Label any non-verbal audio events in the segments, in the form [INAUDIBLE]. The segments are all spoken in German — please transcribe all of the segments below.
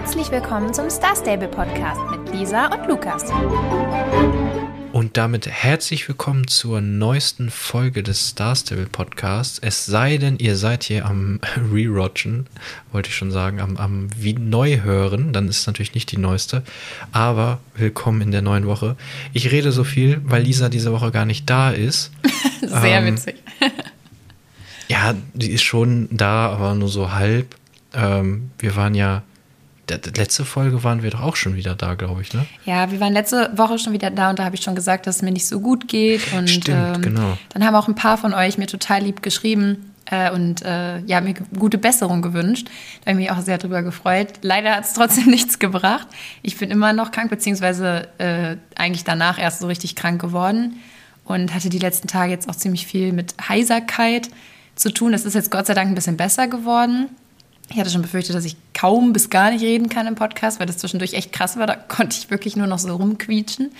Herzlich willkommen zum Star Stable Podcast mit Lisa und Lukas. Und damit herzlich willkommen zur neuesten Folge des Star Stable Podcasts. Es sei denn, ihr seid hier am [LAUGHS] Rewatchen, wollte ich schon sagen, am, am wie neu hören. Dann ist es natürlich nicht die neueste. Aber willkommen in der neuen Woche. Ich rede so viel, weil Lisa diese Woche gar nicht da ist. [LAUGHS] Sehr ähm, witzig. ja, die ist schon da, aber nur so halb. Ähm, wir waren ja letzte Folge waren wir doch auch schon wieder da, glaube ich, ne? Ja, wir waren letzte Woche schon wieder da und da habe ich schon gesagt, dass es mir nicht so gut geht. Und Stimmt, ähm, genau. dann haben auch ein paar von euch mir total lieb geschrieben äh, und äh, ja, mir gute Besserung gewünscht. Da habe ich mich auch sehr drüber gefreut. Leider hat es trotzdem [LAUGHS] nichts gebracht. Ich bin immer noch krank, beziehungsweise äh, eigentlich danach erst so richtig krank geworden und hatte die letzten Tage jetzt auch ziemlich viel mit Heiserkeit zu tun. Das ist jetzt Gott sei Dank ein bisschen besser geworden. Ich hatte schon befürchtet, dass ich kaum bis gar nicht reden kann im Podcast, weil das zwischendurch echt krass war. Da [LAUGHS] konnte ich wirklich nur noch so rumquietschen.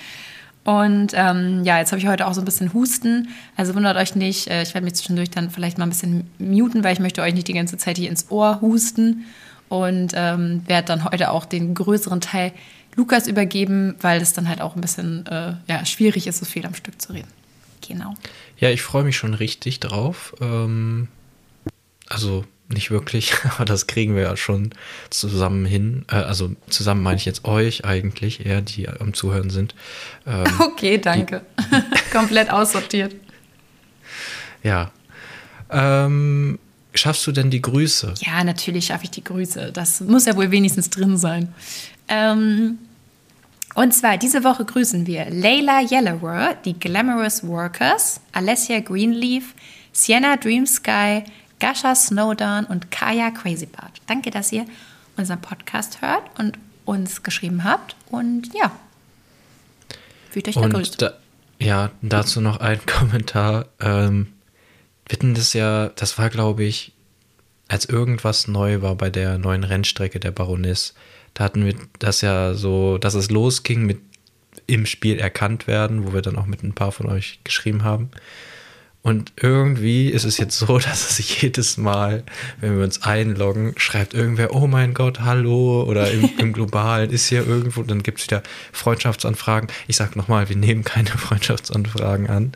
Und ähm, ja, jetzt habe ich heute auch so ein bisschen Husten. Also wundert euch nicht. Äh, ich werde mich zwischendurch dann vielleicht mal ein bisschen muten, weil ich möchte euch nicht die ganze Zeit hier ins Ohr husten. Und ähm, werde dann heute auch den größeren Teil Lukas übergeben, weil es dann halt auch ein bisschen äh, ja, schwierig ist, so viel am Stück zu reden. Genau. Ja, ich freue mich schon richtig drauf. Ähm, also nicht wirklich, [LAUGHS] aber das kriegen wir ja schon zusammen hin. Äh, also zusammen meine ich jetzt euch eigentlich, eher die am Zuhören sind. Ähm, [LAUGHS] okay, danke. [LAUGHS] Komplett aussortiert. Ja. Ähm, schaffst du denn die Grüße? Ja, natürlich schaffe ich die Grüße. Das muss ja wohl wenigstens drin sein. Ähm, und zwar diese Woche grüßen wir Layla Yellower, die Glamorous Workers, Alessia Greenleaf, Sienna Dream Sky, Gasha Snowdown und Kaya Crazybart. Danke, dass ihr unseren Podcast hört und uns geschrieben habt. Und ja, fühlt euch begrüßt. Da, ja, dazu noch ein [LAUGHS] Kommentar. Ähm, wir hatten das ja, das war, glaube ich, als irgendwas neu war bei der neuen Rennstrecke der Baroness. Da hatten wir das ja so, dass es losging mit im Spiel erkannt werden, wo wir dann auch mit ein paar von euch geschrieben haben. Und irgendwie ist es jetzt so, [LAUGHS] dass es jedes Mal, wenn wir uns einloggen, schreibt irgendwer, oh mein Gott, hallo, oder im, [LAUGHS] im Globalen ist hier irgendwo, dann gibt es wieder Freundschaftsanfragen. Ich sage nochmal, wir nehmen keine [LAUGHS] Freundschaftsanfragen an.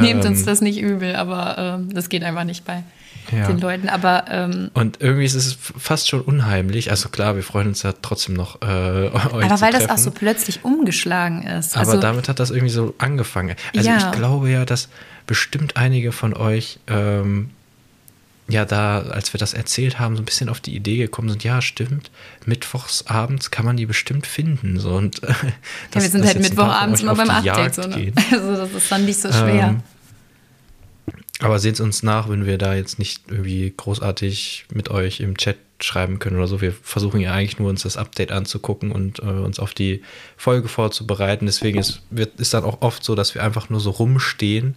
Nehmt ähm, uns das nicht übel, aber ähm, das geht einfach nicht bei ja. den Leuten. Aber ähm, und irgendwie ist es fast schon unheimlich. Also klar, wir freuen uns ja trotzdem noch. Äh, euch aber weil das auch so plötzlich umgeschlagen ist. Aber also, damit hat das irgendwie so angefangen. Also ja. ich glaube ja, dass bestimmt einige von euch ähm, ja da, als wir das erzählt haben, so ein bisschen auf die Idee gekommen sind, ja, stimmt, mittwochs abends kann man die bestimmt finden. So, und, äh, [LAUGHS] ja, wir sind halt mittwochabends immer beim Update. So, ne? [LAUGHS] Also das ist dann nicht so schwer. Ähm, aber seht uns nach, wenn wir da jetzt nicht irgendwie großartig mit euch im Chat schreiben können oder so. Wir versuchen ja eigentlich nur uns das Update anzugucken und äh, uns auf die Folge vorzubereiten. Deswegen ist, wird, ist dann auch oft so, dass wir einfach nur so rumstehen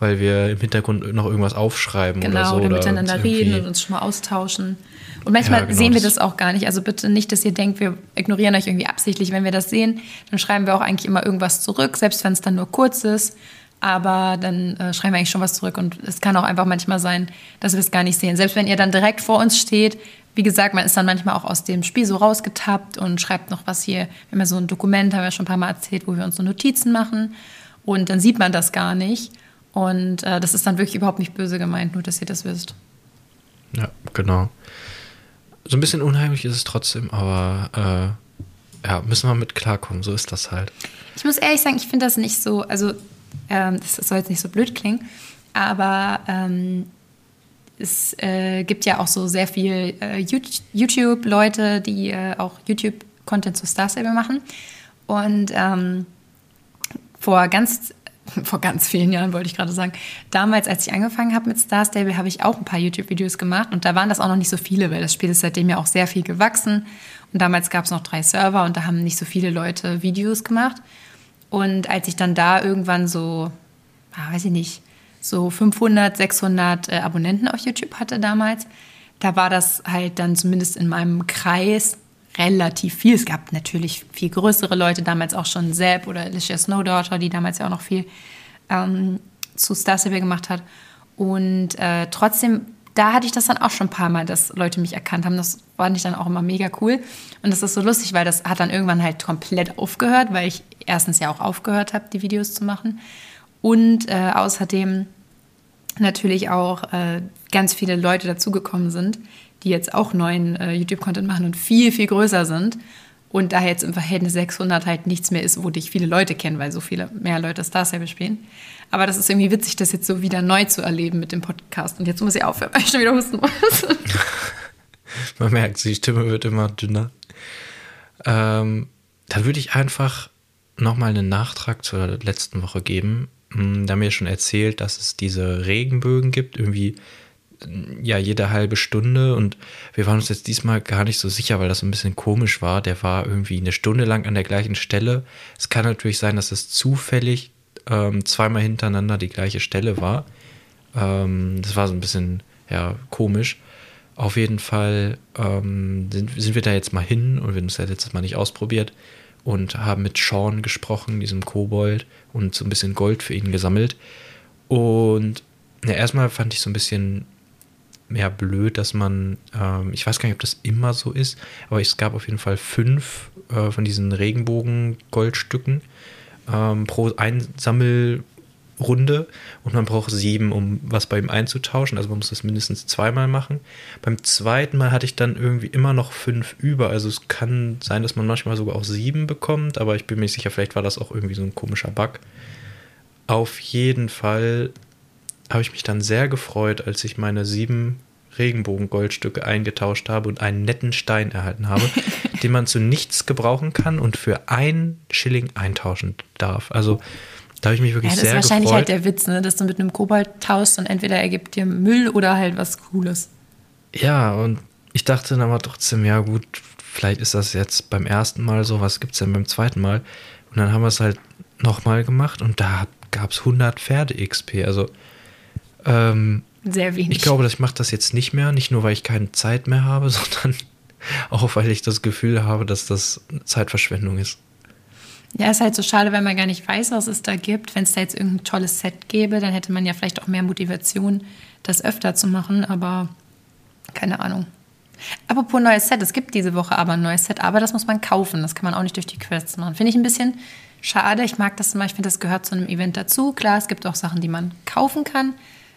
weil wir im Hintergrund noch irgendwas aufschreiben genau, oder so. Genau, oder miteinander reden und uns schon mal austauschen. Und manchmal ja, genau, sehen wir das auch gar nicht. Also bitte nicht, dass ihr denkt, wir ignorieren euch irgendwie absichtlich. Wenn wir das sehen, dann schreiben wir auch eigentlich immer irgendwas zurück, selbst wenn es dann nur kurz ist. Aber dann äh, schreiben wir eigentlich schon was zurück. Und es kann auch einfach manchmal sein, dass wir es gar nicht sehen. Selbst wenn ihr dann direkt vor uns steht, wie gesagt, man ist dann manchmal auch aus dem Spiel so rausgetappt und schreibt noch was hier. Wir haben ja so ein Dokument, haben wir schon ein paar Mal erzählt, wo wir uns so Notizen machen. Und dann sieht man das gar nicht. Und äh, das ist dann wirklich überhaupt nicht böse gemeint, nur dass ihr das wisst. Ja, genau. So ein bisschen unheimlich ist es trotzdem, aber äh, ja, müssen wir mit klarkommen. So ist das halt. Ich muss ehrlich sagen, ich finde das nicht so, also ähm, das soll jetzt nicht so blöd klingen, aber ähm, es äh, gibt ja auch so sehr viel äh, YouTube-Leute, die äh, auch YouTube-Content zu Star Stable machen. Und ähm, vor ganz [LAUGHS] vor ganz vielen Jahren wollte ich gerade sagen. Damals, als ich angefangen habe mit Star Stable, habe ich auch ein paar YouTube-Videos gemacht und da waren das auch noch nicht so viele, weil das Spiel ist seitdem ja auch sehr viel gewachsen. Und damals gab es noch drei Server und da haben nicht so viele Leute Videos gemacht. Und als ich dann da irgendwann so, ah, weiß ich nicht, so 500, 600 äh, Abonnenten auf YouTube hatte damals, da war das halt dann zumindest in meinem Kreis relativ viel. Es gab natürlich viel größere Leute, damals auch schon Sepp oder Alicia Snowdaughter, die damals ja auch noch viel ähm, zu Star Stable gemacht hat. Und äh, trotzdem, da hatte ich das dann auch schon ein paar Mal, dass Leute mich erkannt haben. Das fand ich dann auch immer mega cool. Und das ist so lustig, weil das hat dann irgendwann halt komplett aufgehört, weil ich erstens ja auch aufgehört habe, die Videos zu machen. Und äh, außerdem natürlich auch äh, ganz viele Leute dazugekommen sind, die jetzt auch neuen äh, YouTube-Content machen und viel, viel größer sind. Und da jetzt im Verhältnis 600 halt nichts mehr ist, wo dich viele Leute kennen, weil so viele mehr Leute Stars ja bespielen. Aber das ist irgendwie witzig, das jetzt so wieder neu zu erleben mit dem Podcast. Und jetzt muss ich aufhören, weil ich schon wieder husten muss. [LAUGHS] Man merkt, die Stimme wird immer dünner. Ähm, dann würde ich einfach nochmal einen Nachtrag zur letzten Woche geben. Hm, da haben wir schon erzählt, dass es diese Regenbögen gibt, irgendwie ja jede halbe Stunde und wir waren uns jetzt diesmal gar nicht so sicher, weil das so ein bisschen komisch war. Der war irgendwie eine Stunde lang an der gleichen Stelle. Es kann natürlich sein, dass es zufällig ähm, zweimal hintereinander die gleiche Stelle war. Ähm, das war so ein bisschen ja komisch. Auf jeden Fall ähm, sind, sind wir da jetzt mal hin und wir haben es ja letztes Mal nicht ausprobiert und haben mit Sean gesprochen, diesem Kobold, und so ein bisschen Gold für ihn gesammelt. Und ja, erstmal fand ich so ein bisschen mehr blöd, dass man, ähm, ich weiß gar nicht, ob das immer so ist, aber es gab auf jeden Fall fünf äh, von diesen Regenbogen-Goldstücken ähm, pro Einsammelrunde und man braucht sieben, um was bei ihm einzutauschen. Also man muss das mindestens zweimal machen. Beim zweiten Mal hatte ich dann irgendwie immer noch fünf über. Also es kann sein, dass man manchmal sogar auch sieben bekommt, aber ich bin mir sicher, vielleicht war das auch irgendwie so ein komischer Bug. Auf jeden Fall habe ich mich dann sehr gefreut, als ich meine sieben Regenbogengoldstücke eingetauscht habe und einen netten Stein erhalten habe, [LAUGHS] den man zu nichts gebrauchen kann und für einen Schilling eintauschen darf. Also da habe ich mich wirklich ja, sehr gefreut. Das ist wahrscheinlich halt der Witz, ne? dass du mit einem Kobold tauschst und entweder er gibt dir Müll oder halt was Cooles. Ja, und ich dachte dann aber trotzdem, ja gut, vielleicht ist das jetzt beim ersten Mal so, was gibt es denn beim zweiten Mal? Und dann haben wir es halt nochmal gemacht und da gab es 100 Pferde-XP. Also ähm, sehr wenig. Ich glaube, dass ich mache das jetzt nicht mehr, nicht nur, weil ich keine Zeit mehr habe, [LAUGHS] sondern auch, weil ich das Gefühl habe, dass das Zeitverschwendung ist. Ja, ist halt so schade, wenn man gar nicht weiß, was es da gibt. Wenn es da jetzt irgendein tolles Set gäbe, dann hätte man ja vielleicht auch mehr Motivation, das öfter zu machen, aber keine Ahnung. Apropos neues Set, es gibt diese Woche aber ein neues Set, aber das muss man kaufen. Das kann man auch nicht durch die Quests machen. Finde ich ein bisschen schade. Ich mag das immer, ich finde, das gehört zu einem Event dazu. Klar, es gibt auch Sachen, die man kaufen kann,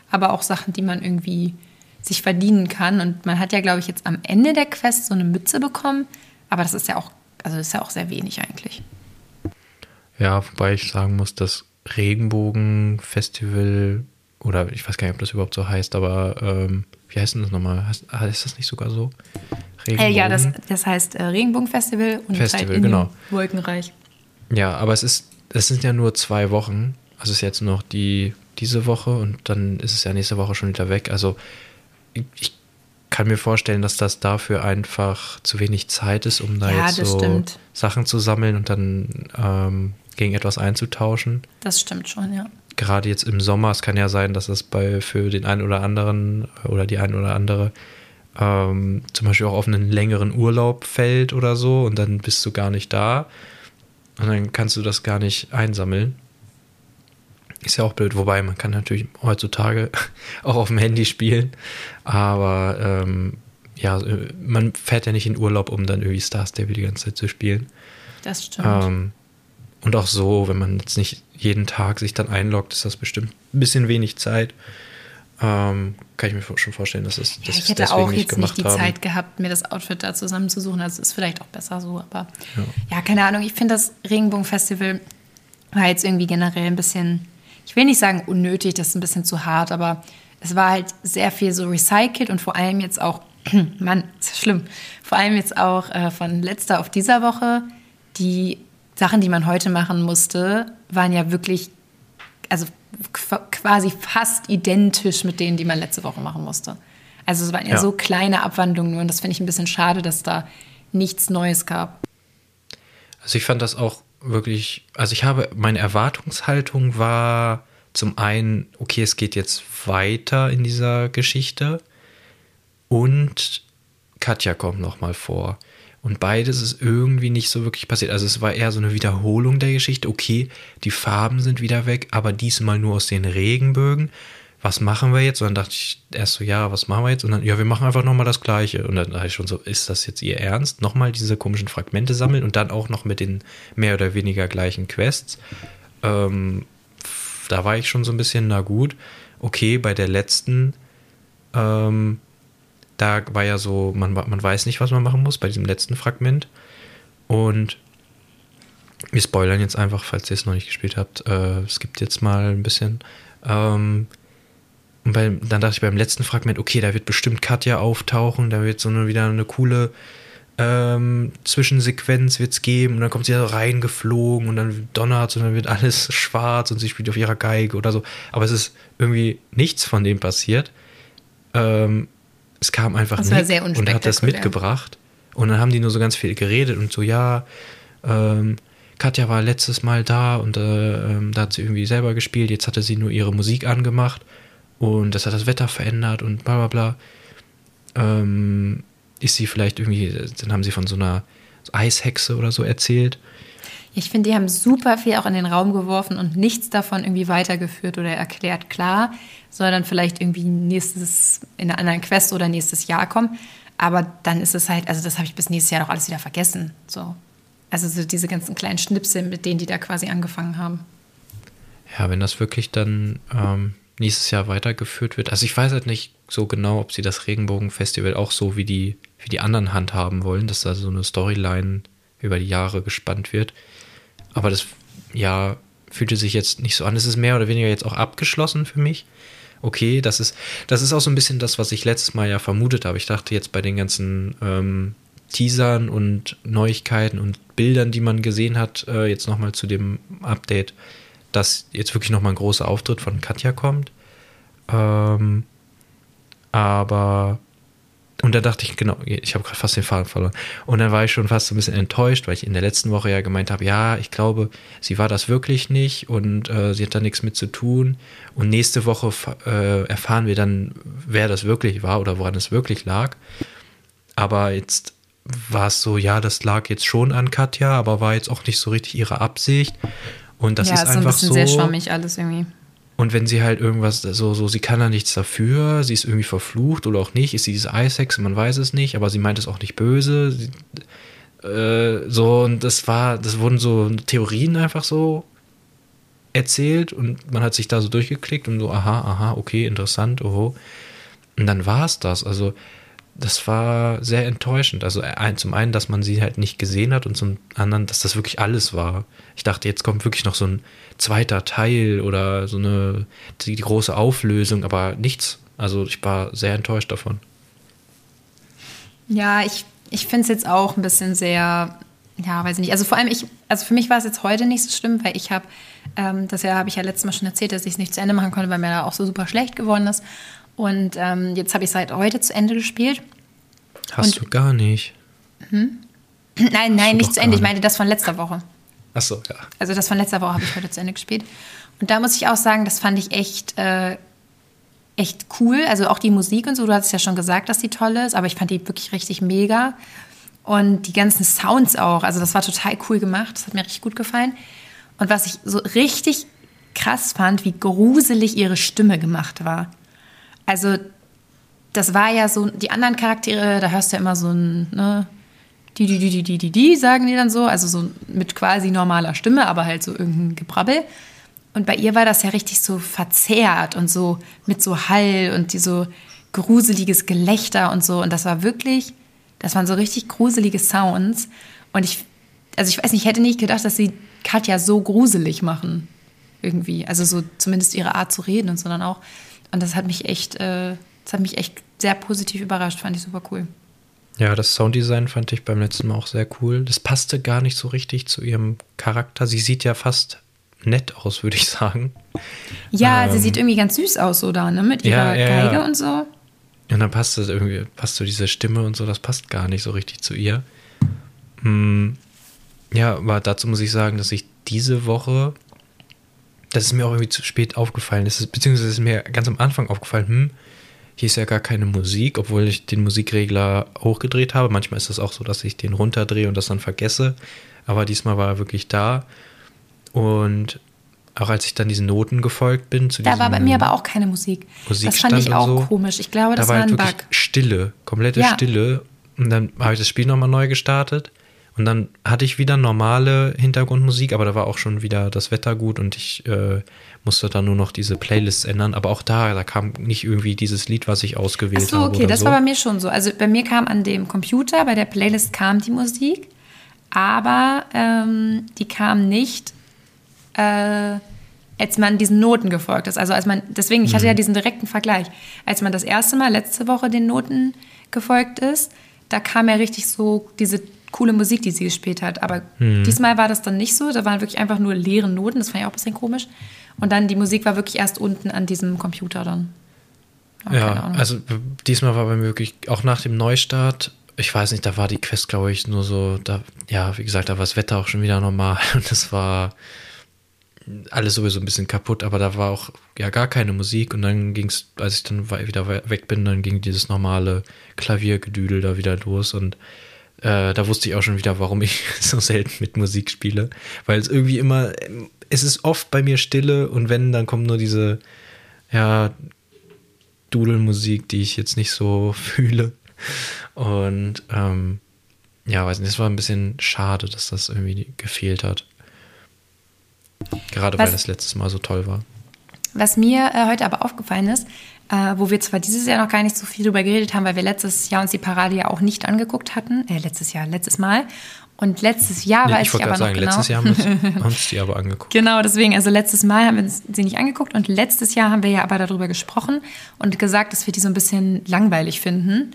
aber auch Sachen, die man irgendwie sich verdienen kann. Und man hat ja, glaube ich, jetzt am Ende der Quest so eine Mütze bekommen, aber das ist ja auch, also ist ja auch sehr wenig eigentlich. Ja, wobei ich sagen muss, das Regenbogen-Festival, oder ich weiß gar nicht, ob das überhaupt so heißt, aber ähm, wie heißt denn das nochmal? Heißt, heißt das nicht sogar so? Äh, ja, das, das heißt äh, Regenbogen-Festival und Festival, halt genau. Wolkenreich. Ja, aber es ist, es sind ja nur zwei Wochen. Also es ist jetzt noch die diese Woche und dann ist es ja nächste Woche schon wieder weg. Also ich kann mir vorstellen, dass das dafür einfach zu wenig Zeit ist, um da ja, jetzt so stimmt. Sachen zu sammeln und dann ähm, gegen etwas einzutauschen. Das stimmt schon, ja. Gerade jetzt im Sommer, es kann ja sein, dass es bei für den einen oder anderen oder die einen oder andere ähm, zum Beispiel auch auf einen längeren Urlaub fällt oder so und dann bist du gar nicht da und dann kannst du das gar nicht einsammeln. Ist ja auch blöd, wobei man kann natürlich heutzutage [LAUGHS] auch auf dem Handy spielen, aber ähm, ja, man fährt ja nicht in Urlaub, um dann irgendwie Star Stable die ganze Zeit zu spielen. Das stimmt. Ähm, und auch so, wenn man jetzt nicht jeden Tag sich dann einloggt, ist das bestimmt ein bisschen wenig Zeit. Ähm, kann ich mir schon vorstellen, dass es das ja, Ich hätte auch jetzt nicht die haben. Zeit gehabt, mir das Outfit da zusammenzusuchen. Also ist vielleicht auch besser so, aber ja, ja keine Ahnung. Ich finde das Regenbogen-Festival war jetzt irgendwie generell ein bisschen ich will nicht sagen unnötig, das ist ein bisschen zu hart, aber es war halt sehr viel so recycelt und vor allem jetzt auch, [CLEARS THROAT] Mann, ist schlimm, vor allem jetzt auch äh, von letzter auf dieser Woche, die Sachen, die man heute machen musste, waren ja wirklich, also quasi fast identisch mit denen, die man letzte Woche machen musste. Also es waren ja, ja so kleine Abwandlungen nur und das finde ich ein bisschen schade, dass da nichts Neues gab. Also ich fand das auch wirklich, also ich habe, meine Erwartungshaltung war zum einen, okay, es geht jetzt weiter in dieser Geschichte und Katja kommt nochmal vor. Und beides ist irgendwie nicht so wirklich passiert. Also es war eher so eine Wiederholung der Geschichte. Okay, die Farben sind wieder weg, aber diesmal nur aus den Regenbögen. Was machen wir jetzt? Und dann dachte ich erst so, ja, was machen wir jetzt? Und dann, ja, wir machen einfach nochmal das Gleiche. Und dann dachte ich schon so, ist das jetzt ihr Ernst? Nochmal diese komischen Fragmente sammeln und dann auch noch mit den mehr oder weniger gleichen Quests. Ähm, da war ich schon so ein bisschen, na gut, okay, bei der letzten, ähm, da war ja so, man, man weiß nicht, was man machen muss, bei diesem letzten Fragment. Und wir spoilern jetzt einfach, falls ihr es noch nicht gespielt habt. Äh, es gibt jetzt mal ein bisschen. Ähm, und beim, dann dachte ich beim letzten Fragment, okay, da wird bestimmt Katja auftauchen, da wird so eine, wieder eine coole ähm, Zwischensequenz wird's geben und dann kommt sie da reingeflogen und dann donnert und dann wird alles [LAUGHS] schwarz und sie spielt auf ihrer Geige oder so. Aber es ist irgendwie nichts von dem passiert. Ähm, es kam einfach nichts und hat das mitgebracht. Und dann haben die nur so ganz viel geredet und so, ja, ähm, Katja war letztes Mal da und äh, ähm, da hat sie irgendwie selber gespielt, jetzt hatte sie nur ihre Musik angemacht und das hat das Wetter verändert und bla bla bla. Ähm, ist sie vielleicht irgendwie, dann haben sie von so einer Eishexe oder so erzählt. Ich finde, die haben super viel auch in den Raum geworfen und nichts davon irgendwie weitergeführt oder erklärt. Klar, soll dann vielleicht irgendwie nächstes in einer anderen Quest oder nächstes Jahr kommen. Aber dann ist es halt, also das habe ich bis nächstes Jahr noch alles wieder vergessen. So. Also so diese ganzen kleinen Schnipsel, mit denen die da quasi angefangen haben. Ja, wenn das wirklich dann ähm, nächstes Jahr weitergeführt wird. Also ich weiß halt nicht so genau, ob sie das Regenbogenfestival auch so wie die, wie die anderen handhaben wollen, dass da so eine Storyline über die Jahre gespannt wird. Aber das ja fühlte sich jetzt nicht so an. Es ist mehr oder weniger jetzt auch abgeschlossen für mich. Okay, das ist, das ist auch so ein bisschen das, was ich letztes Mal ja vermutet habe. Ich dachte jetzt bei den ganzen ähm, Teasern und Neuigkeiten und Bildern, die man gesehen hat, äh, jetzt nochmal zu dem Update, dass jetzt wirklich nochmal ein großer Auftritt von Katja kommt. Ähm, aber und da dachte ich, genau, ich habe gerade fast den Faden verloren. Und dann war ich schon fast so ein bisschen enttäuscht, weil ich in der letzten Woche ja gemeint habe, ja, ich glaube, sie war das wirklich nicht und äh, sie hat da nichts mit zu tun. Und nächste Woche äh, erfahren wir dann, wer das wirklich war oder woran es wirklich lag. Aber jetzt war es so, ja, das lag jetzt schon an Katja, aber war jetzt auch nicht so richtig ihre Absicht. Und das ja, ist, ist einfach so. Ja, ein bisschen sehr schwammig alles irgendwie. Und wenn sie halt irgendwas, so, so, sie kann da nichts dafür, sie ist irgendwie verflucht oder auch nicht, ist sie diese Eishexe, man weiß es nicht, aber sie meint es auch nicht böse. Sie, äh, so, und das war, das wurden so Theorien einfach so erzählt und man hat sich da so durchgeklickt und so, aha, aha, okay, interessant, oho. Und dann war es das. Also, das war sehr enttäuschend. Also ein, zum einen, dass man sie halt nicht gesehen hat und zum anderen, dass das wirklich alles war. Ich dachte, jetzt kommt wirklich noch so ein zweiter Teil oder so eine die, die große Auflösung, aber nichts. Also ich war sehr enttäuscht davon. Ja, ich, ich finde es jetzt auch ein bisschen sehr, ja, weiß ich nicht. Also vor allem ich, also für mich war es jetzt heute nicht so schlimm, weil ich habe, ähm, das ja habe ich ja letztes Mal schon erzählt, dass ich es nicht zu Ende machen konnte, weil mir da auch so super schlecht geworden ist. Und ähm, jetzt habe ich es halt heute zu Ende gespielt. Hast Und, du gar nicht. Hm? [CLEARS THROAT] Nein, nein, nicht zu Ende. Ich meine das von letzter Woche. Ach so, ja. Also das von letzter Woche habe ich heute zu Ende gespielt. Und da muss ich auch sagen, das fand ich echt, äh, echt cool. Also auch die Musik und so, du hast ja schon gesagt, dass die toll ist, aber ich fand die wirklich richtig mega. Und die ganzen Sounds auch. Also das war total cool gemacht. Das hat mir richtig gut gefallen. Und was ich so richtig krass fand, wie gruselig ihre Stimme gemacht war. Also das war ja so, die anderen Charaktere, da hörst du ja immer so ein, ne, die, die, die, die, die, die, die, sagen die dann so, also so mit quasi normaler Stimme, aber halt so irgendein Gebrabbel. Und bei ihr war das ja richtig so verzerrt und so mit so Hall und die so gruseliges Gelächter und so. Und das war wirklich, das waren so richtig gruselige Sounds. Und ich, also ich weiß nicht, ich hätte nicht gedacht, dass sie Katja so gruselig machen. Irgendwie. Also so zumindest ihre Art zu reden und so dann auch. Und das hat mich echt, äh, das hat mich echt sehr positiv überrascht, fand ich super cool. Ja, das Sounddesign fand ich beim letzten Mal auch sehr cool. Das passte gar nicht so richtig zu ihrem Charakter. Sie sieht ja fast nett aus, würde ich sagen. Ja, ähm, sie sieht irgendwie ganz süß aus, so da, ne? Mit ihrer ja, ja, Geige und so. Und dann passt das irgendwie, passt so diese Stimme und so, das passt gar nicht so richtig zu ihr. Hm, ja, aber dazu muss ich sagen, dass ich diese Woche, das ist mir auch irgendwie zu spät aufgefallen, das ist, beziehungsweise ist mir ganz am Anfang aufgefallen, hm, hier ist ja gar keine Musik, obwohl ich den Musikregler hochgedreht habe. Manchmal ist es auch so, dass ich den runterdrehe und das dann vergesse. Aber diesmal war er wirklich da. Und auch als ich dann diesen Noten gefolgt bin. Zu da war bei mir aber auch keine Musik. Das fand ich auch so, komisch. Ich glaube, das da war, war ein halt Bug. Stille, komplette Ja. Stille. Und dann habe ich das Spiel nochmal neu gestartet. Und dann hatte ich wieder normale Hintergrundmusik, aber da war auch schon wieder das Wetter gut und ich äh, musste dann nur noch diese Playlists ändern. Aber auch da, da kam nicht irgendwie dieses Lied, was ich ausgewählt Ach so, habe. okay, das so. war bei mir schon so. Also bei mir kam an dem Computer, bei der Playlist kam die Musik, aber ähm, die kam nicht, äh, als man diesen Noten gefolgt ist. Also als man, deswegen, ich hatte Mhm. ja diesen direkten Vergleich. Als man das erste Mal letzte Woche den Noten gefolgt ist, da kam ja richtig so diese coole Musik, die sie gespielt hat. Aber Mhm. diesmal war das dann nicht so. Da waren wirklich einfach nur leere Noten. Das fand ich auch ein bisschen komisch. Und dann die Musik war wirklich erst unten an diesem Computer dann. Ja, also diesmal war bei mir wirklich, auch nach dem Neustart, ich weiß nicht, da war die Quest, glaube ich, nur so, da, ja, wie gesagt, da war das Wetter auch schon wieder normal [LAUGHS] und das war alles sowieso ein bisschen kaputt, aber da war auch ja gar keine Musik und dann ging es, als ich dann wieder we- weg bin, dann ging dieses normale Klaviergedüdel da wieder los und äh, da wusste ich auch schon wieder, warum ich [LAUGHS] so selten mit Musik spiele, weil es irgendwie immer, es ist oft bei mir Stille und wenn, dann kommt nur diese, ja, Dudelmusik, die ich jetzt nicht so [LAUGHS] fühle. Und ähm, ja, weiß nicht, es war ein bisschen schade, dass das irgendwie gefehlt hat. Gerade weil Was- das letztes Mal so toll war. Was mir äh, heute aber aufgefallen ist, äh, wo wir zwar dieses Jahr noch gar nicht so viel drüber geredet haben, weil wir letztes Jahr uns die Parade ja auch nicht angeguckt hatten, äh, letztes Jahr, letztes Mal. Und letztes Jahr Nee, weiß ich ich, wollte aber gerade noch sagen, genau. letztes Jahr haben wir uns- [LAUGHS] uns die aber angeguckt. Genau, deswegen, also letztes Mal haben wir uns sie nicht angeguckt und letztes Jahr haben wir ja aber darüber gesprochen und gesagt, dass wir die so ein bisschen langweilig finden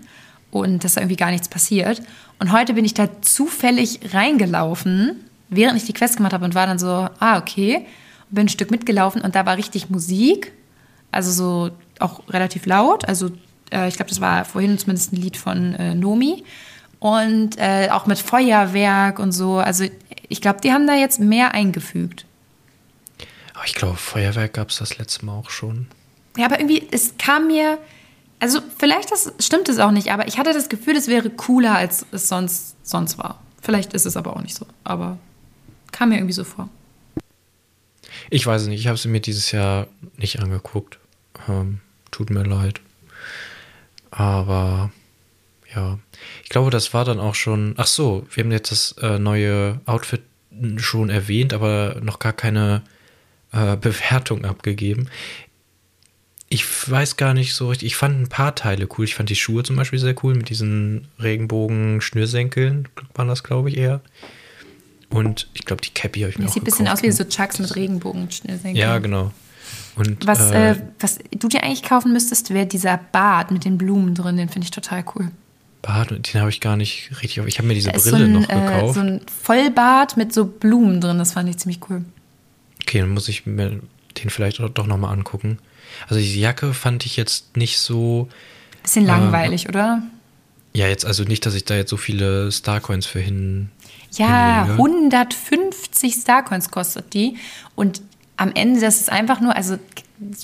und dass da irgendwie gar nichts passiert. Und heute bin ich da zufällig reingelaufen, während ich die Quest gemacht habe und war dann so, ah, okay, und bin ein Stück mitgelaufen und da war richtig Musik, also so auch relativ laut, also äh, ich glaube, das war vorhin zumindest ein Lied von äh, Nomi und äh, auch mit Feuerwerk und so, also ich glaube, die haben da jetzt mehr eingefügt. Aber ich glaube, Feuerwerk gab es das letzte Mal auch schon. Ja, aber irgendwie, es kam mir, also vielleicht das, stimmt es auch nicht, aber ich hatte das Gefühl, es wäre cooler, als es sonst, sonst war. Vielleicht ist es aber auch nicht so, aber kam mir irgendwie so vor. Ich weiß es nicht, ich habe sie mir dieses Jahr nicht angeguckt. Ähm, tut mir leid. Aber ja, ich glaube, das war dann auch schon. Ach so, wir haben jetzt das äh, neue Outfit schon erwähnt, aber noch gar keine äh, Bewertung abgegeben. Ich weiß gar nicht so richtig. Ich fand ein paar Teile cool. Ich fand die Schuhe zum Beispiel sehr cool mit diesen Regenbogen-Schnürsenkeln, waren das, glaube ich, eher. Und ich glaube, die Cappy habe ich mir Das auch sieht ein bisschen aus wie so Chucks mit Regenbogen. Ja, genau. Und, Was, äh, äh, was du dir eigentlich kaufen müsstest, wäre dieser Bart mit den Blumen drin. Den finde ich total cool. Bart, den habe ich gar nicht richtig auf. Ich habe mir diese Da Brille so ein, noch äh, gekauft. so ein Vollbart mit so Blumen drin. Das fand ich ziemlich cool. okay, dann muss ich mir den vielleicht doch nochmal angucken. Also die Jacke fand ich jetzt nicht so. Bisschen langweilig, oder? Ja, jetzt also nicht, dass ich da jetzt so viele Starcoins für hin. Ja, hinlege. 150 Starcoins kostet die. Und am Ende, das ist einfach nur, also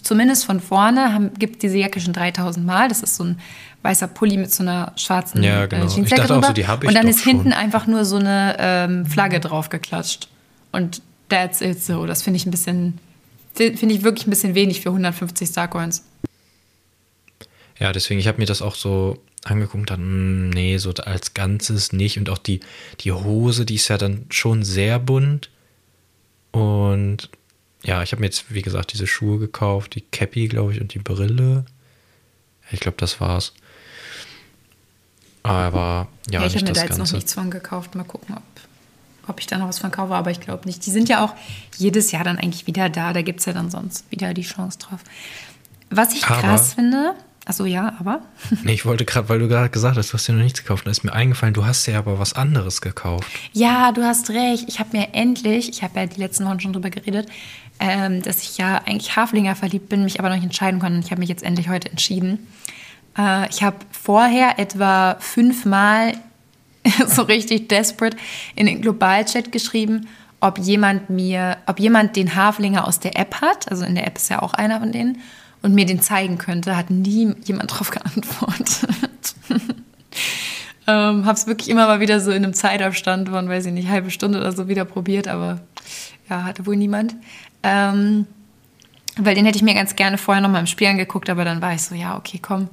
zumindest von vorne haben, gibt diese Jacke schon 3000 Mal. Das ist so ein weißer Pulli mit so einer schwarzen Ja, genau. äh, Jeansjacke auch so, drüber. die ich Und dann ist hinten schon. einfach nur so eine ähm, Flagge drauf geklatscht. Und that's it so. Das finde ich ein bisschen, finde ich wirklich ein bisschen wenig für 150 Starcoins. Ja, deswegen, ich habe mir das auch so angeguckt und dann, hm, nee, so als Ganzes nicht. Und auch die, die Hose, die ist ja dann schon sehr bunt. Und ja, ich habe mir jetzt, wie gesagt, diese Schuhe gekauft, die Cappy, glaube ich, und die Brille. Ich glaube, das war's. Aber ja, Ja, ich habe mir da jetzt noch Ganze. nichts von gekauft. Mal gucken, ob, ob ich da noch was von kaufe, aber ich glaube nicht. Die sind ja auch jedes Jahr dann eigentlich wieder da. Da gibt es ja dann sonst wieder die Chance drauf. Was ich Aber- krass finde, achso, ja, aber. [LAUGHS] Nee, ich wollte gerade, weil du gerade gesagt hast, du hast dir noch nichts gekauft. Da ist mir eingefallen, du hast dir aber was anderes gekauft. Ja, du hast recht. Ich habe mir endlich, ich habe ja die letzten Wochen schon drüber geredet, ähm, dass ich ja eigentlich Haflinger verliebt bin, mich aber noch nicht entscheiden konnte. Ich habe mich jetzt endlich heute entschieden. Äh, ich habe vorher etwa fünfmal [LAUGHS] so richtig desperate in den Globalchat geschrieben, ob jemand mir, ob jemand den Haflinger aus der App hat, also in der App ist ja auch einer von denen, und mir den zeigen könnte, hat nie jemand drauf [LAUGHS] geantwortet. [LAUGHS] ähm, habe es wirklich immer mal wieder so in einem Zeitabstand von, weiß ich nicht, halbe Stunde oder so wieder probiert, aber ja, hatte wohl niemand. Ähm, weil den hätte ich mir ganz gerne vorher noch mal im Spiel angeguckt, aber dann war ich so, ja, okay, komm,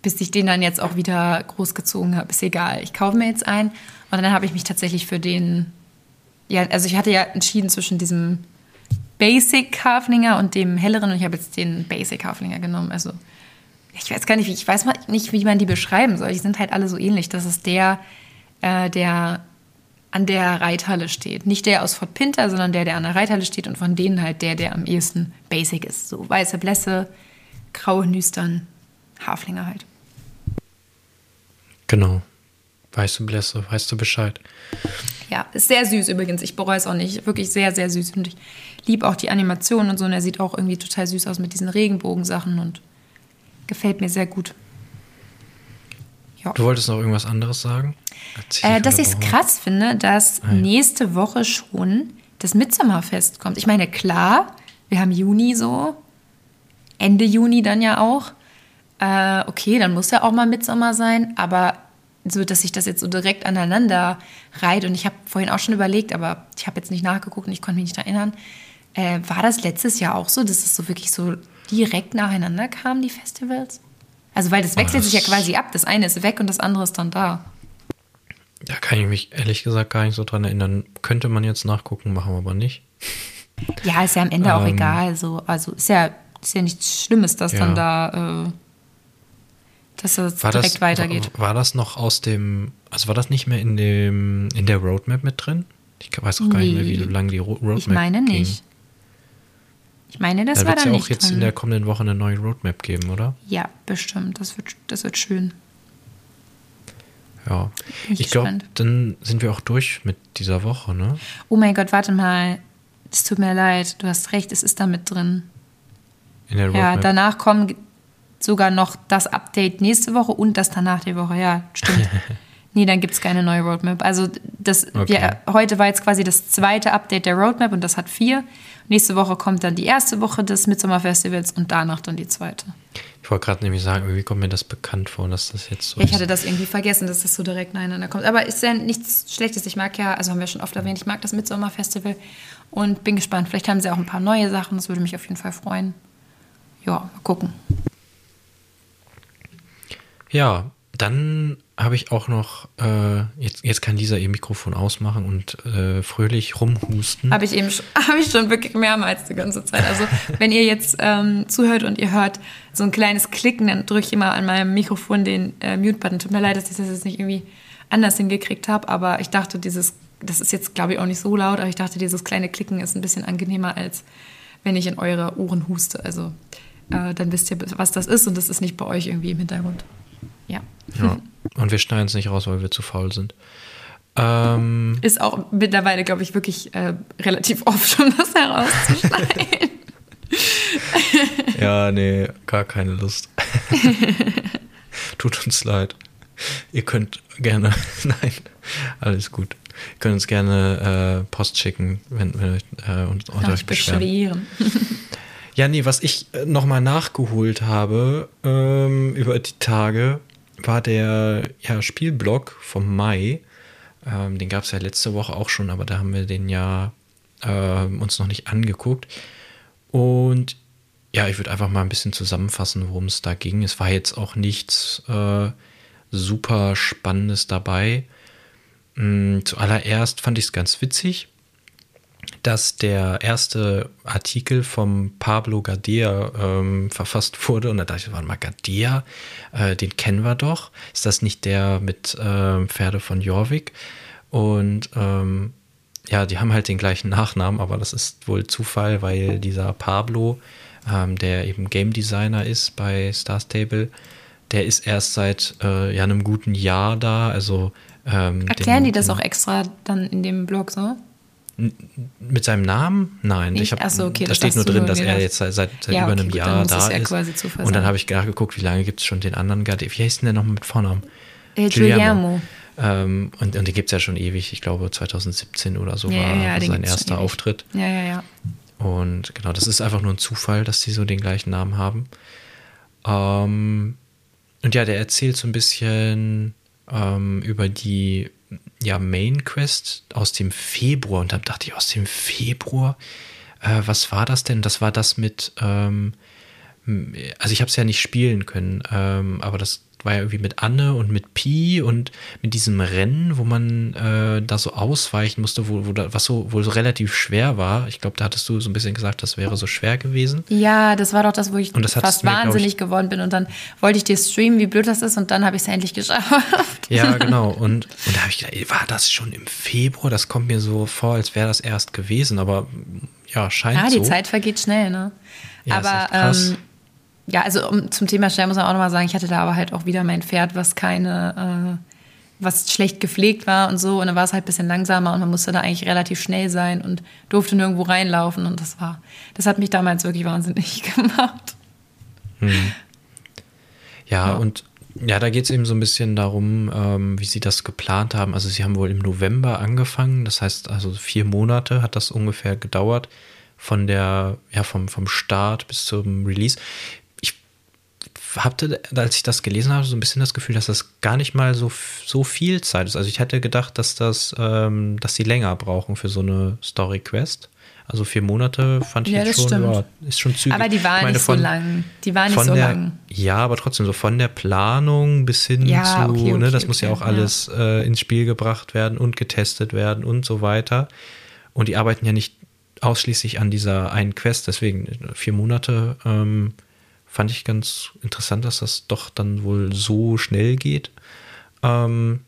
bis ich den dann jetzt auch wieder großgezogen habe, ist egal. Ich kaufe mir jetzt einen. Und dann habe ich mich tatsächlich für den, ja, also ich hatte ja entschieden zwischen diesem Basic Haflinger und dem helleren und ich habe jetzt den Basic Haflinger genommen. Also ich weiß gar nicht, ich weiß nicht, wie man die beschreiben soll. Die sind halt alle so ähnlich. Das ist der, äh, der an der Reithalle steht. Nicht der aus Fort Pinter, sondern der, der an der Reithalle steht und von denen halt der, der am ehesten basic ist. So weiße Blässe, graue Nüstern, Haflinger halt. Genau. Weiße Blässe, weißt du Bescheid. Ja, ist sehr süß übrigens. Ich bereue es auch nicht. Wirklich sehr, sehr süß. Und ich liebe auch die Animation und so. Und er sieht auch irgendwie total süß aus mit diesen Regenbogensachen und gefällt mir sehr gut. Ja. Du wolltest noch irgendwas anderes sagen? Äh, dass ich es krass finde, dass ah, nächste Woche schon das Mitsommerfest kommt. Ich meine, klar, wir haben Juni so, Ende Juni dann ja auch. Äh, okay, dann muss ja auch mal Mitsommer sein, aber so, dass sich das jetzt so direkt aneinander reiht. Und ich habe vorhin auch schon überlegt, aber ich habe jetzt nicht nachgeguckt und ich konnte mich nicht erinnern. Äh, war das letztes Jahr auch so, dass es so wirklich so direkt nacheinander kam, die Festivals? Also, weil das wechselt oh, das sich ja quasi ab. Das eine ist weg und das andere ist dann da. Da kann ich mich ehrlich gesagt gar nicht so dran erinnern. Könnte man jetzt nachgucken, machen wir aber nicht. [LAUGHS] Ja, ist ja am Ende ähm, auch egal. So. Also ist ja, ist ja nichts Schlimmes, dass ja. dann da, äh, dass das war direkt das, weitergeht. War, war das noch aus dem, also war das nicht mehr in dem, in der Roadmap mit drin? Ich weiß auch gar nee. nicht mehr, wie lange die Roadmap Ich meine ging. Nicht. Ich meine, das da war dann ja nicht auch jetzt drin. in der kommenden Woche eine neue Roadmap geben, oder? Ja, bestimmt. Das wird, das wird schön. Ja. Ich, ich glaube, dann sind wir auch durch mit dieser Woche, ne? Oh mein Gott, warte mal. Es tut mir leid. Du hast recht, es ist da mit drin. In der Roadmap. Ja, danach kommen sogar noch das Update nächste Woche und das danach die Woche. Ja, stimmt. [LAUGHS] Nee, dann gibt es keine neue Roadmap. Also das, okay. wir, heute war jetzt quasi das zweite Update der Roadmap und das hat vier. Nächste Woche kommt dann die erste Woche des Midsommerfestivals und danach dann die zweite. Ich wollte gerade nämlich sagen, wie kommt mir das bekannt vor, dass das jetzt so ja, Ich hatte das irgendwie vergessen, dass das so direkt nacheinander kommt. Aber ist ja nichts Schlechtes. Ich mag ja, also haben wir schon oft erwähnt, ich mag das Midsommerfestival und bin gespannt. Vielleicht haben sie auch ein paar neue Sachen. Das würde mich auf jeden Fall freuen. Ja, mal gucken. Ja, dann habe ich auch noch, äh, jetzt, jetzt kann Lisa ihr Mikrofon ausmachen und äh, fröhlich rumhusten. Habe ich eben [LAUGHS] hab ich schon wirklich mehrmals die ganze Zeit. Also wenn ihr jetzt ähm, zuhört und ihr hört so ein kleines Klicken, dann drücke ich immer an meinem Mikrofon den äh, Mute-Button. Tut mir leid, dass ich das jetzt nicht irgendwie anders hingekriegt habe, aber ich dachte, dieses, das ist jetzt glaube ich auch nicht so laut, aber ich dachte, dieses kleine Klicken ist ein bisschen angenehmer, als wenn ich in eure Ohren huste. Also äh, dann wisst ihr, was das ist und das ist nicht bei euch irgendwie im Hintergrund. Ja. ja. Und wir schneiden es nicht raus, weil wir zu faul sind. Ähm, ist auch mittlerweile, glaube ich, wirklich äh, relativ oft schon das herauszuschneiden. [LAUGHS] ja, nee, gar keine Lust. [LAUGHS] Tut uns leid. Ihr könnt gerne, [LAUGHS] nein, alles gut. Ihr könnt uns gerne äh, Post schicken, wenn wir äh, uns euch beschweren. ja, nee, was ich äh, nochmal nachgeholt habe ähm, über die Tage, war der ja, Spielblock vom Mai. Ähm, den gab es ja letzte Woche auch schon, aber da haben wir den ja äh, uns noch nicht angeguckt. Und ja, ich würde einfach mal ein bisschen zusammenfassen, worum es da ging. Es war jetzt auch nichts äh, super Spannendes dabei. Mhm, zuallererst fand ich es ganz witzig dass der erste Artikel vom Pablo Gadea ähm, verfasst wurde. Und da dachte ich, warte mal, Gadea, äh, den kennen wir doch. Ist das nicht der mit äh, Pferde von Jorvik? Und ähm, ja, die haben halt den gleichen Nachnamen, aber das ist wohl Zufall, weil dieser Pablo, ähm, der eben Game Designer ist bei Star Stable, der ist erst seit äh, ja, einem guten Jahr da. Also ähm, Erklären den, die das auch extra dann in dem Blog so? Mit seinem Namen? Nein. Ich hab, so, okay, da steht nur drin, dass er jetzt seit, seit ja, über okay, einem gut, Jahr da ist. Ja und dann habe ich nachgeguckt, wie lange gibt es schon den anderen Garde. Wie heißt denn der nochmal mit Vornamen? Äh, Giuliano. Ähm, und, und den gibt es ja schon ewig. Ich glaube, 2017 oder so ja, war ja, sein erster Auftritt. Ja, ja, ja. Und genau, das ist einfach nur ein Zufall, dass sie so den gleichen Namen haben. Ähm, und ja, der erzählt so ein bisschen ähm, über die ja, Main Quest aus dem Februar und dann dachte ich, aus dem Februar. Äh, was war das denn? Das war das mit, ähm, also ich habe es ja nicht spielen können, ähm, aber das war ja irgendwie mit Anne und mit Pi und mit diesem Rennen, wo man äh, da so ausweichen musste, wo, wo da, was so wohl so relativ schwer war. Ich glaube, da hattest du so ein bisschen gesagt, das wäre so schwer gewesen. Ja, das war doch das, wo ich fast mir, wahnsinnig ich, geworden bin und dann wollte ich dir streamen, wie blöd das ist und dann habe ich es endlich geschafft. Ja, [LAUGHS] genau. Und, und da habe ich gedacht, war das schon im Februar? Das kommt mir so vor, als wäre das erst gewesen, aber ja, scheint so. Ja, die so. Zeit vergeht schnell, ne? Ja, aber ähm, ja, also um, zum Thema Stellen muss man auch nochmal sagen, ich hatte da aber halt auch wieder mein Pferd, was keine, äh, was schlecht gepflegt war und so. Und dann war es halt ein bisschen langsamer und man musste da eigentlich relativ schnell sein und durfte nirgendwo reinlaufen. Und das war, das hat mich damals wirklich wahnsinnig [LAUGHS] gemacht. Hm. Ja, ja, und ja, da geht es eben so ein bisschen darum, ähm, wie sie das geplant haben. Also sie haben wohl im November angefangen, das heißt also vier Monate hat das ungefähr gedauert von der, ja, vom, vom Start bis zum Release hatte, als ich das gelesen habe, so ein bisschen das Gefühl, dass das gar nicht mal so, so viel Zeit ist. Also ich hätte gedacht, dass das, ähm, dass sie länger brauchen für so eine Story Quest. Also vier Monate fand ich ja, jetzt schon, ja, ist schon zügig. Aber die waren meine, nicht von, so lang. Die waren nicht so der, lang. Ja, aber trotzdem so von der Planung bis hin ja, zu, okay, okay, ne, das okay, muss ja auch alles äh, ins Spiel gebracht werden und getestet werden und so weiter. Und die arbeiten ja nicht ausschließlich an dieser einen Quest, deswegen vier Monate ähm, fand ich ganz interessant, dass das doch dann wohl so schnell geht. Ähm,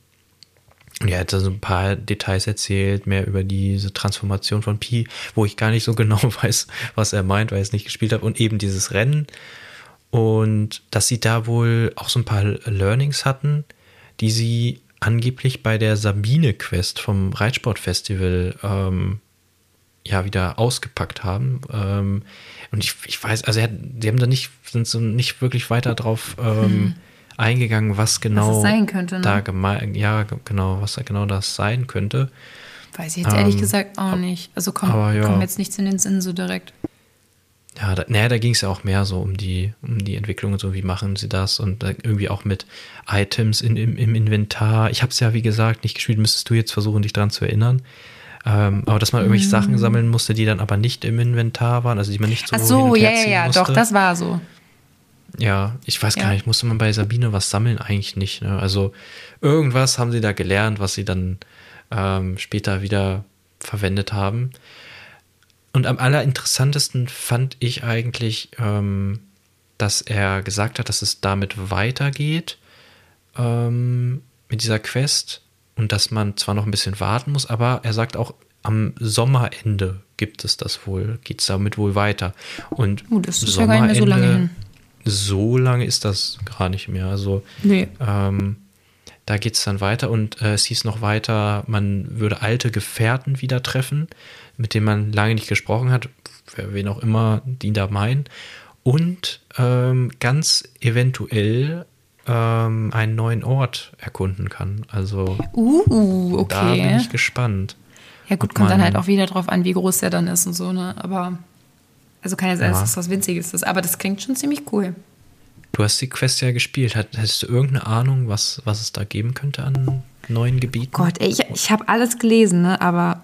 und er hat da so ein paar Details erzählt, mehr über diese Transformation von Pi, wo ich gar nicht so [LAUGHS] genau weiß, was er meint, weil ich es nicht gespielt habe. Und eben dieses Rennen. Und dass sie da wohl auch so ein paar Learnings hatten, die sie angeblich bei der Sabine-Quest vom Reitsportfestival ähm, ja wieder ausgepackt haben. Ähm, und ich, ich weiß, also er, die haben da nicht, sind so nicht wirklich weiter drauf ähm, hm. eingegangen, was genau was sein könnte, ne? da gemeint, ja, genau, was da genau das sein könnte. Weiß ich jetzt ehrlich ähm, gesagt auch nicht. Also kommt ja. komm jetzt nichts in den Sinn so direkt. Ja, da, naja, da ging es ja auch mehr so um die, um die Entwicklung und so, wie machen sie das und irgendwie auch mit Items in, im, im Inventar. Ich habe es ja, wie gesagt, nicht gespielt, müsstest du jetzt versuchen, dich dran zu erinnern. Ähm, aber dass man irgendwelche mm. Sachen sammeln musste, die dann aber nicht im Inventar waren, also die man nicht so Ach so, ja, ja, ja, doch, das war so. Ja, ich weiß gar ja. nicht, musste man bei Sabine was sammeln? Eigentlich nicht. Ne? Also irgendwas haben sie da gelernt, was sie dann ähm, später wieder verwendet haben. Und am allerinteressantesten fand ich eigentlich, ähm, dass er gesagt hat, dass es damit weitergeht ähm, mit dieser Quest und dass man zwar noch ein bisschen warten muss, aber er sagt auch, am Sommerende gibt es das wohl, geht es damit wohl weiter. Und oh, das ist Sommerende, ja gar nicht mehr so lange hin. So lange ist das gar nicht mehr. Also nee. ähm, da geht es dann weiter und äh, es hieß noch weiter, man würde alte Gefährten wieder treffen, mit denen man lange nicht gesprochen hat, wen auch immer die da meinen. Und ähm, ganz eventuell ähm, einen neuen Ort erkunden kann. Also uh, okay. da bin ich gespannt. Ja gut, kommt dann halt auch wieder drauf an, wie groß der dann ist und so, ne? Aber also kann ja sein, dass das was Winziges ist. Aber das klingt schon ziemlich cool. Du hast die Quest ja gespielt. Hättest du irgendeine Ahnung, was, was es da geben könnte an neuen Gebieten? Oh Gott, ey, ich, ich habe alles gelesen, ne? aber,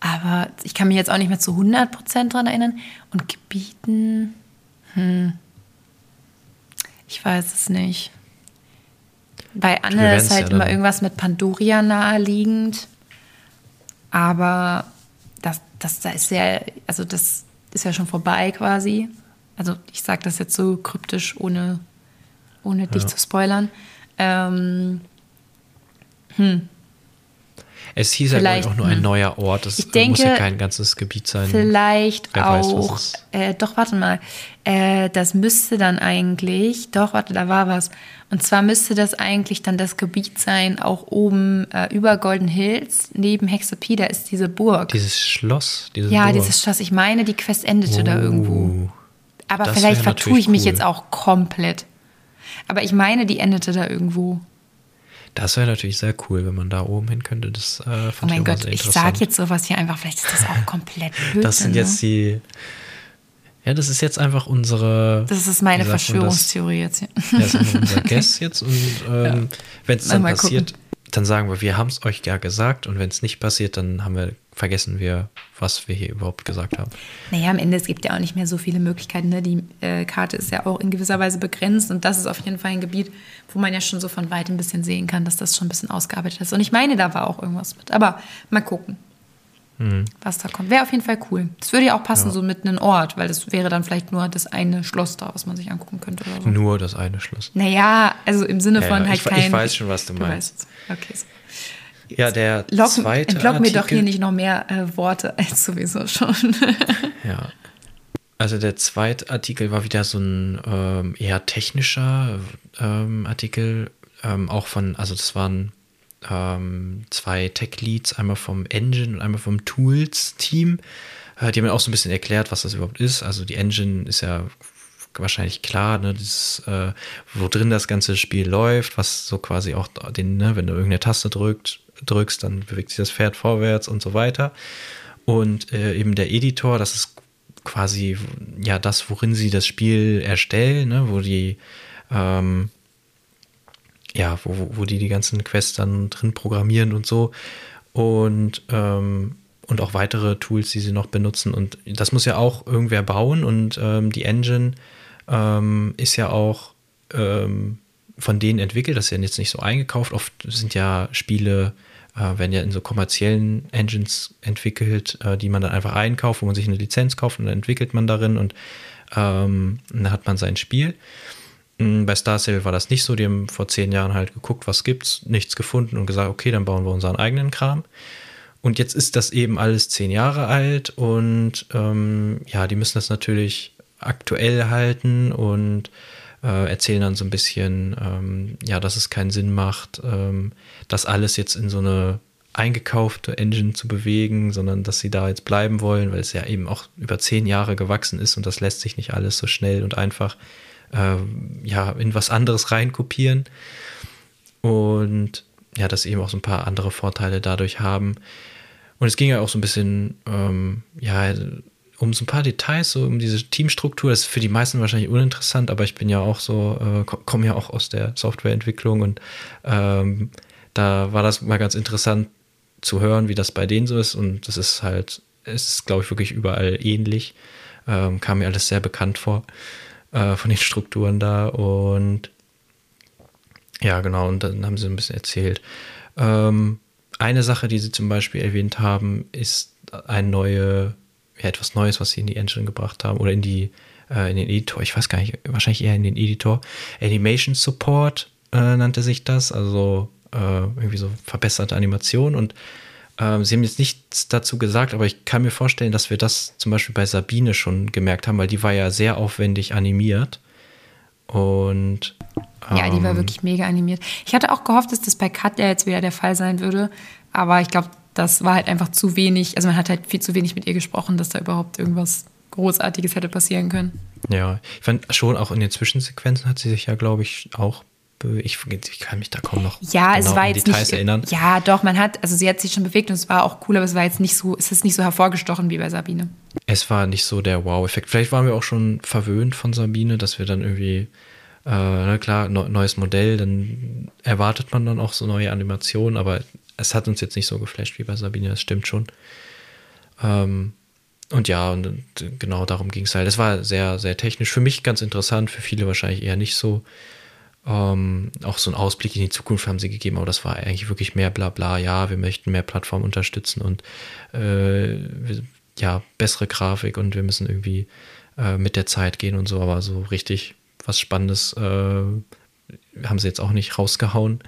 aber ich kann mich jetzt auch nicht mehr zu 100% dran erinnern. Und Gebieten, hm, ich weiß es nicht. Bei Anne ist halt ja immer irgendwas mit Pandoria naheliegend. Aber das, das, das ist ja, also das ist ja schon vorbei quasi. Also ich sage das jetzt so kryptisch, ohne, ohne ja. dich zu spoilern. Ähm, hm. Es hieß vielleicht, auch nur ein hm. neuer Ort. Das denke, muss ja kein ganzes Gebiet sein. Vielleicht Wer auch. Weiß, äh, doch, warte mal. Äh, das müsste dann eigentlich. Doch, warte, da war was. Und zwar müsste das eigentlich dann das Gebiet sein, auch oben äh, über Golden Hills, neben Hexapie, da ist diese Burg. Dieses Schloss. Diese ja, Burg. dieses Schloss. Ich meine, die Quest endete oh, da irgendwo. Aber vielleicht vertue ich mich cool. jetzt auch komplett. Aber ich meine, die endete da irgendwo. Das wäre natürlich sehr cool, wenn man da oben hin könnte. Das äh, Oh mein Gott, ich sage jetzt sowas hier einfach, vielleicht ist das auch komplett Blödsinn. Das sind jetzt ne? die. Ja, das ist jetzt einfach unsere. Das ist meine Verschwörungstheorie das? jetzt hier. Ja, das ist unser [LAUGHS] Guess jetzt. Und ähm, ja. wenn es dann passiert, gucken. Dann sagen wir, wir haben es euch ja gesagt und wenn es nicht passiert, dann haben wir, vergessen wir, was wir hier überhaupt gesagt haben. Naja, am Ende, es gibt ja auch nicht mehr so viele Möglichkeiten. Ne? Die äh, Karte ist ja auch in gewisser Weise begrenzt und das ist auf jeden Fall ein Gebiet, wo man ja schon so von weitem ein bisschen sehen kann, dass das schon ein bisschen ausgearbeitet ist. Und ich meine, da war auch irgendwas mit. Aber mal gucken mhm. was da kommt. Wäre auf jeden Fall cool. Das würde ja auch passen, ja. so mit einem Ort, weil das wäre dann vielleicht nur das eine Schloss da, was man sich angucken könnte. So. Nur das eine Schloss. Naja, also im Sinne ja, von halt ich, kein. Ich weiß schon, was du, du meinst. Weißt. Okay. So. Ja, der Locken, zweite Entlocken mir doch hier nicht noch mehr äh, Worte [LAUGHS] als sowieso schon. [LAUGHS] ja. Also der zweite Artikel war wieder so ein ähm, eher technischer ähm, Artikel, ähm, auch von, also das waren ähm, zwei Tech-Leads, einmal vom Engine und einmal vom Tools-Team. Äh, die haben mir auch so ein bisschen erklärt, was das überhaupt ist. Also die Engine ist ja wahrscheinlich klar, ne, dieses, äh, wo drin das ganze Spiel läuft, was so quasi auch den, ne, wenn du irgendeine Taste drückt, drückst, dann bewegt sich das Pferd vorwärts und so weiter. Und äh, eben der Editor, das ist quasi ja das, worin sie das Spiel erstellen, ne, wo die ähm, ja, wo, wo die die ganzen Quests dann drin programmieren und so. Und, ähm, und auch weitere Tools, die sie noch benutzen. Und das muss ja auch irgendwer bauen. Und ähm, die Engine ähm, ist ja auch ähm, von denen entwickelt. Das ist ja jetzt nicht so eingekauft. Oft sind ja Spiele, äh, werden ja in so kommerziellen Engines entwickelt, äh, die man dann einfach einkauft, wo man sich eine Lizenz kauft und dann entwickelt man darin und ähm, dann hat man sein Spiel. Mm, bei Star Stable war das nicht so. Die haben vor zehn Jahren halt geguckt, was gibt's, nichts gefunden und gesagt, okay, dann bauen wir unseren eigenen Kram. Und jetzt ist das eben alles zehn Jahre alt und ähm, ja, die müssen das natürlich aktuell halten und äh, erzählen dann so ein bisschen, ähm, ja, dass es keinen Sinn macht, ähm, das alles jetzt in so eine eingekaufte Engine zu bewegen, sondern dass sie da jetzt bleiben wollen, weil es ja eben auch über zehn Jahre gewachsen ist und das lässt sich nicht alles so schnell und einfach äh, ja, in was anderes reinkopieren. Und ja, dass eben auch so ein paar andere Vorteile dadurch haben. Und es ging ja auch so ein bisschen, ähm, ja, um so ein paar Details, so um diese Teamstruktur. Das ist für die meisten wahrscheinlich uninteressant, aber ich bin ja auch so, äh, komme ja auch aus der Softwareentwicklung und ähm, da war das mal ganz interessant zu hören, wie das bei denen so ist. Und das ist halt, es ist, glaube ich, wirklich überall ähnlich. Ähm, kam mir alles sehr bekannt vor äh, von den Strukturen da und ja, genau, und dann haben sie ein bisschen erzählt. Ähm, eine Sache, die sie zum Beispiel erwähnt haben, ist ein neue, ja, etwas Neues, was sie in die Engine gebracht haben oder in die, äh, in den Editor, ich weiß gar nicht, wahrscheinlich eher in den Editor. Animation Support äh, nannte sich das, also äh, irgendwie so verbesserte Animation und ähm, Sie haben jetzt nichts dazu gesagt, aber ich kann mir vorstellen, dass wir das zum Beispiel bei Sabine schon gemerkt haben, weil die war ja sehr aufwendig animiert. Und. Ähm, ja, die war ähm, wirklich mega animiert. Ich hatte auch gehofft, dass das bei Katja jetzt wieder der Fall sein würde, aber ich glaube, das war halt einfach zu wenig. Also man hat halt viel zu wenig mit ihr gesprochen, dass da überhaupt irgendwas Großartiges hätte passieren können. Ja, ich fand schon auch in den Zwischensequenzen hat sie sich ja, glaube ich, auch ich, ich, kann mich da kaum noch ja, genau es war jetzt Details nicht, erinnern. Ja, doch, man hat, also sie hat sich schon bewegt und es war auch cool, aber es war jetzt nicht so, es ist nicht so hervorgestochen wie bei Sabine. Es war nicht so der Wow-Effekt. Vielleicht waren wir auch schon verwöhnt von Sabine, dass wir dann irgendwie, äh, na klar, ne, neues Modell, dann erwartet man dann auch so neue Animationen, aber es hat uns jetzt nicht so geflasht wie bei Sabine, das stimmt schon. Ähm, und ja, und, und genau darum ging es halt. Es war sehr, sehr technisch. Für mich ganz interessant, für viele wahrscheinlich eher nicht so. Ähm, auch so einen Ausblick in die Zukunft haben sie gegeben, aber das war eigentlich wirklich mehr bla bla, ja, wir möchten mehr Plattformen unterstützen und äh, ja, bessere Grafik und wir müssen irgendwie äh, mit der Zeit gehen und so, aber so richtig was Spannendes äh, haben sie jetzt auch nicht rausgehauen.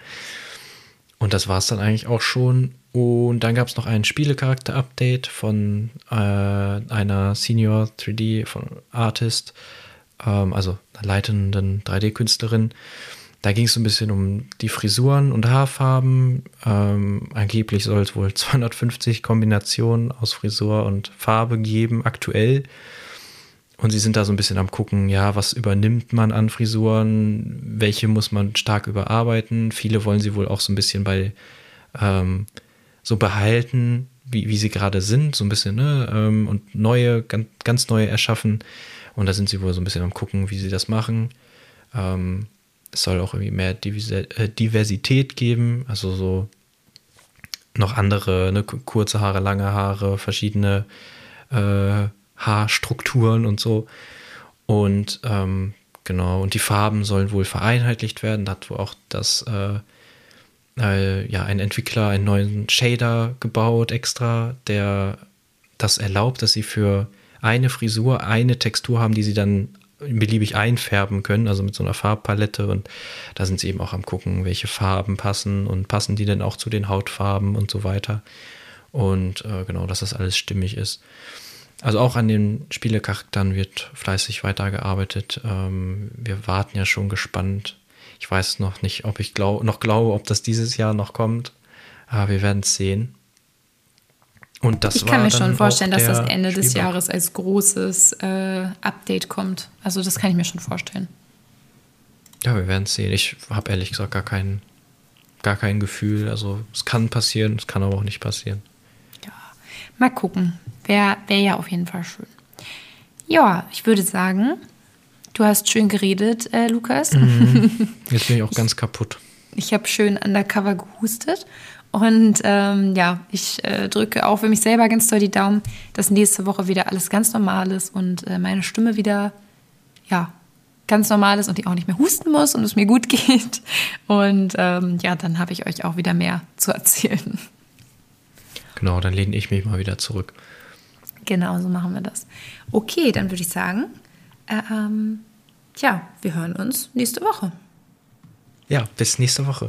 Und das war es dann eigentlich auch schon. Und dann gab es noch ein Spielecharakter-Update von äh, einer Senior 3D von Artist ähm, also einer leitenden 3D-Künstlerin. Da ging es so ein bisschen um die Frisuren und Haarfarben. Ähm, angeblich soll es wohl [LAUGHS] 250 Kombinationen aus Frisur und Farbe geben, aktuell. Und sie sind da so ein bisschen am gucken, ja, was übernimmt man an Frisuren, welche muss man stark überarbeiten. Viele wollen sie wohl auch so ein bisschen bei ähm, so behalten, wie, wie sie gerade sind, so ein bisschen, ne? Ähm, und neue, ganz, ganz neue erschaffen. Und da sind sie wohl so ein bisschen am gucken, wie sie das machen. Ähm, es soll auch irgendwie mehr äh, Diversität geben, also so noch andere, ne, kurze Haare, lange Haare, verschiedene äh, Haarstrukturen und so. Und ähm, genau, und die Farben sollen wohl vereinheitlicht werden. Da hat wohl auch das, äh, äh, ja, ein Entwickler einen neuen Shader gebaut extra, der das erlaubt, dass sie für eine Frisur eine Textur haben, die sie dann beliebig einfärben können, also mit so einer Farbpalette. Und da sind sie eben auch am gucken, welche Farben passen und passen die denn auch zu den Hautfarben und so weiter. Und äh, genau, dass das alles stimmig ist. Also auch an den Spielecharakteren wird fleißig weitergearbeitet. Ähm, wir warten ja schon gespannt. Ich weiß noch nicht, ob ich glaub, noch glaube, ob das dieses Jahr noch kommt. Aber wir werden es sehen. Und das ich kann mir schon vorstellen, dass das Ende des Jahres als großes äh, Update kommt. Also das kann ich mir schon vorstellen. Ja, wir werden es sehen. Ich habe ehrlich gesagt gar kein, gar kein Gefühl. Also es kann passieren, es kann aber auch nicht passieren. Ja, mal gucken. Wäre wär ja auf jeden Fall schön. Ja, ich würde sagen, du hast schön geredet, äh, Lukas. Mhm. [LAUGHS] Jetzt bin ich auch ganz kaputt. Ich habe schön undercover gehustet und ähm, ja, ich äh, drücke auch für mich selber ganz doll die Daumen, dass nächste Woche wieder alles ganz normal ist und äh, meine Stimme wieder, ja, ganz normal ist und ich auch nicht mehr husten muss und es mir gut [LAUGHS] geht. Und ähm, ja, dann habe ich euch auch wieder mehr zu erzählen. Genau, dann lehne ich mich mal wieder zurück. Genau, so machen wir das. Okay, dann würde ich sagen, äh, ähm, ja, wir hören uns nächste Woche. Ja, bis nächste Woche.